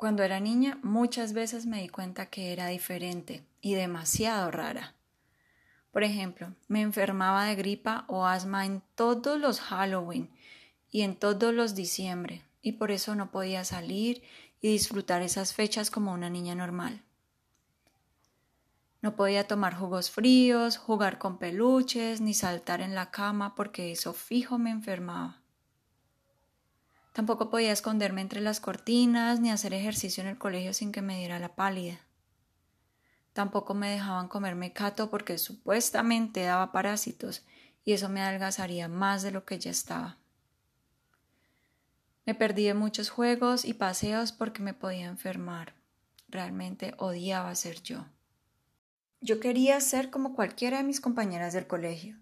Cuando era niña muchas veces me di cuenta que era diferente y demasiado rara. Por ejemplo, me enfermaba de gripa o asma en todos los Halloween y en todos los diciembre, y por eso no podía salir y disfrutar esas fechas como una niña normal. No podía tomar jugos fríos, jugar con peluches, ni saltar en la cama porque eso fijo me enfermaba. Tampoco podía esconderme entre las cortinas ni hacer ejercicio en el colegio sin que me diera la pálida. Tampoco me dejaban comer mecato porque supuestamente daba parásitos y eso me adelgazaría más de lo que ya estaba. Me perdí de muchos juegos y paseos porque me podía enfermar. Realmente odiaba ser yo. Yo quería ser como cualquiera de mis compañeras del colegio.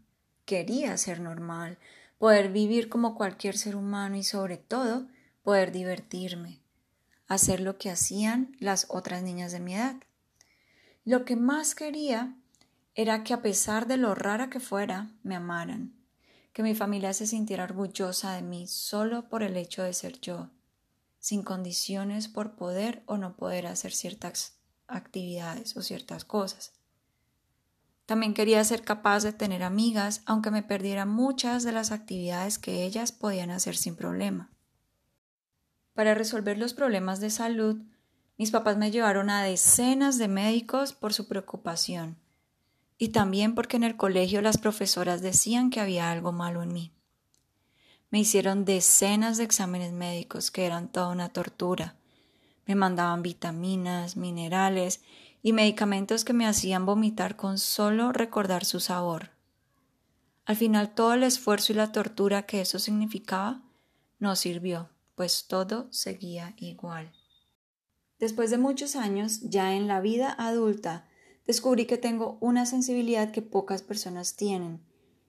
Quería ser normal, poder vivir como cualquier ser humano y sobre todo poder divertirme, hacer lo que hacían las otras niñas de mi edad. Lo que más quería era que a pesar de lo rara que fuera, me amaran, que mi familia se sintiera orgullosa de mí solo por el hecho de ser yo, sin condiciones por poder o no poder hacer ciertas actividades o ciertas cosas. También quería ser capaz de tener amigas, aunque me perdiera muchas de las actividades que ellas podían hacer sin problema. Para resolver los problemas de salud, mis papás me llevaron a decenas de médicos por su preocupación y también porque en el colegio las profesoras decían que había algo malo en mí. Me hicieron decenas de exámenes médicos que eran toda una tortura. Me mandaban vitaminas, minerales y medicamentos que me hacían vomitar con solo recordar su sabor. Al final todo el esfuerzo y la tortura que eso significaba no sirvió, pues todo seguía igual. Después de muchos años, ya en la vida adulta, descubrí que tengo una sensibilidad que pocas personas tienen,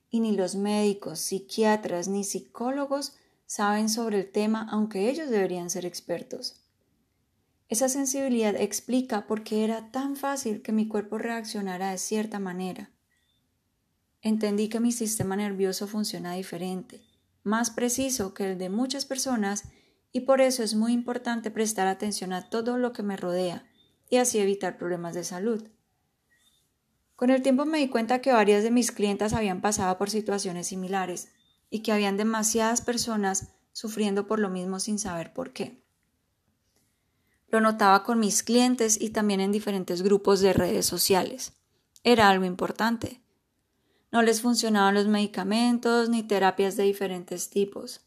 y ni los médicos, psiquiatras ni psicólogos saben sobre el tema, aunque ellos deberían ser expertos. Esa sensibilidad explica por qué era tan fácil que mi cuerpo reaccionara de cierta manera. Entendí que mi sistema nervioso funciona diferente, más preciso que el de muchas personas y por eso es muy importante prestar atención a todo lo que me rodea y así evitar problemas de salud. Con el tiempo me di cuenta que varias de mis clientas habían pasado por situaciones similares y que habían demasiadas personas sufriendo por lo mismo sin saber por qué. Lo notaba con mis clientes y también en diferentes grupos de redes sociales. Era algo importante. No les funcionaban los medicamentos ni terapias de diferentes tipos.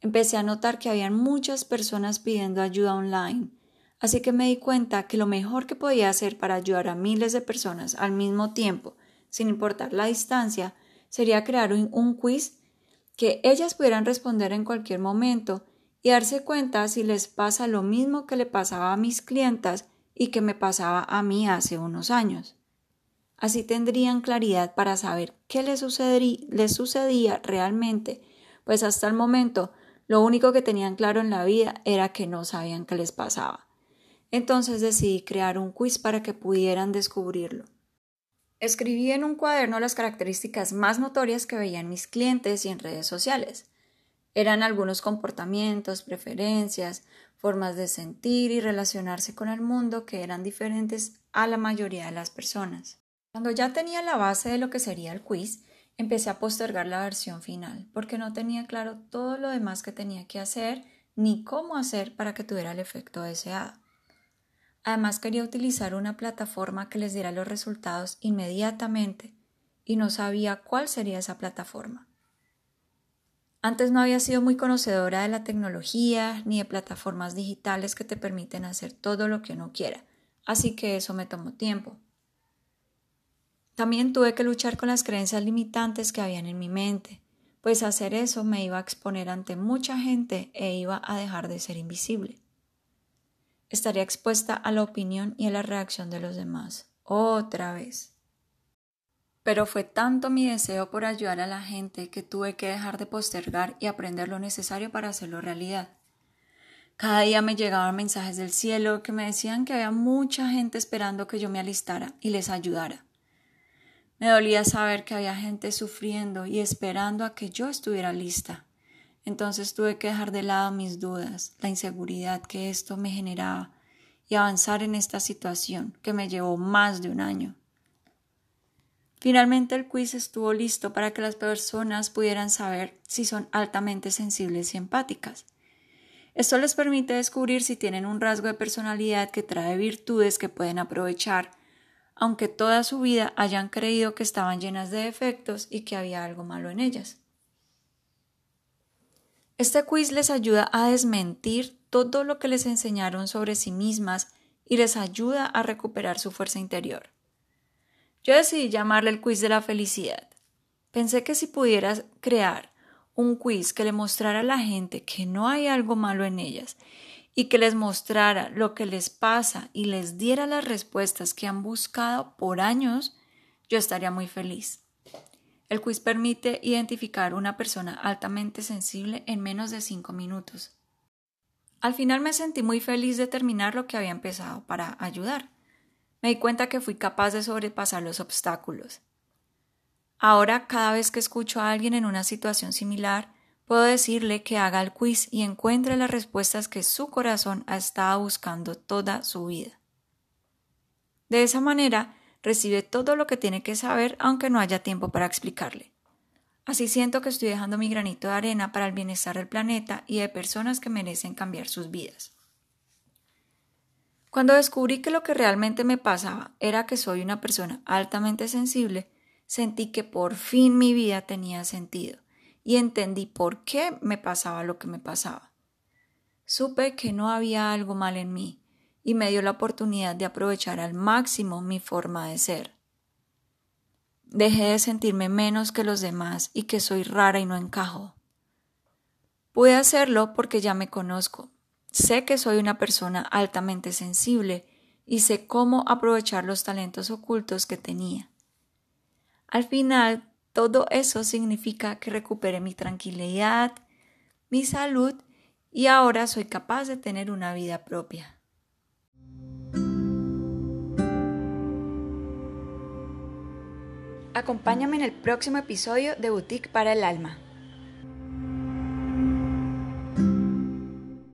Empecé a notar que habían muchas personas pidiendo ayuda online, así que me di cuenta que lo mejor que podía hacer para ayudar a miles de personas al mismo tiempo, sin importar la distancia, sería crear un, un quiz que ellas pudieran responder en cualquier momento y darse cuenta si les pasa lo mismo que le pasaba a mis clientas y que me pasaba a mí hace unos años. Así tendrían claridad para saber qué les, les sucedía realmente, pues hasta el momento lo único que tenían claro en la vida era que no sabían qué les pasaba. Entonces decidí crear un quiz para que pudieran descubrirlo. Escribí en un cuaderno las características más notorias que veían mis clientes y en redes sociales. Eran algunos comportamientos, preferencias, formas de sentir y relacionarse con el mundo que eran diferentes a la mayoría de las personas. Cuando ya tenía la base de lo que sería el quiz, empecé a postergar la versión final, porque no tenía claro todo lo demás que tenía que hacer ni cómo hacer para que tuviera el efecto deseado. Además quería utilizar una plataforma que les diera los resultados inmediatamente y no sabía cuál sería esa plataforma. Antes no había sido muy conocedora de la tecnología ni de plataformas digitales que te permiten hacer todo lo que uno quiera, así que eso me tomó tiempo. También tuve que luchar con las creencias limitantes que habían en mi mente, pues hacer eso me iba a exponer ante mucha gente e iba a dejar de ser invisible. Estaría expuesta a la opinión y a la reacción de los demás. Otra vez. Pero fue tanto mi deseo por ayudar a la gente que tuve que dejar de postergar y aprender lo necesario para hacerlo realidad. Cada día me llegaban mensajes del cielo que me decían que había mucha gente esperando que yo me alistara y les ayudara. Me dolía saber que había gente sufriendo y esperando a que yo estuviera lista. Entonces tuve que dejar de lado mis dudas, la inseguridad que esto me generaba y avanzar en esta situación que me llevó más de un año. Finalmente el quiz estuvo listo para que las personas pudieran saber si son altamente sensibles y empáticas. Esto les permite descubrir si tienen un rasgo de personalidad que trae virtudes que pueden aprovechar, aunque toda su vida hayan creído que estaban llenas de defectos y que había algo malo en ellas. Este quiz les ayuda a desmentir todo lo que les enseñaron sobre sí mismas y les ayuda a recuperar su fuerza interior. Yo decidí llamarle el quiz de la felicidad. Pensé que si pudieras crear un quiz que le mostrara a la gente que no hay algo malo en ellas y que les mostrara lo que les pasa y les diera las respuestas que han buscado por años, yo estaría muy feliz. El quiz permite identificar una persona altamente sensible en menos de cinco minutos. Al final me sentí muy feliz de terminar lo que había empezado para ayudar. Me di cuenta que fui capaz de sobrepasar los obstáculos. Ahora, cada vez que escucho a alguien en una situación similar, puedo decirle que haga el quiz y encuentre las respuestas que su corazón ha estado buscando toda su vida. De esa manera, recibe todo lo que tiene que saber aunque no haya tiempo para explicarle. Así siento que estoy dejando mi granito de arena para el bienestar del planeta y de personas que merecen cambiar sus vidas. Cuando descubrí que lo que realmente me pasaba era que soy una persona altamente sensible, sentí que por fin mi vida tenía sentido y entendí por qué me pasaba lo que me pasaba. Supe que no había algo mal en mí, y me dio la oportunidad de aprovechar al máximo mi forma de ser. Dejé de sentirme menos que los demás y que soy rara y no encajo. Pude hacerlo porque ya me conozco. Sé que soy una persona altamente sensible y sé cómo aprovechar los talentos ocultos que tenía. Al final, todo eso significa que recuperé mi tranquilidad, mi salud y ahora soy capaz de tener una vida propia. Acompáñame en el próximo episodio de Boutique para el Alma.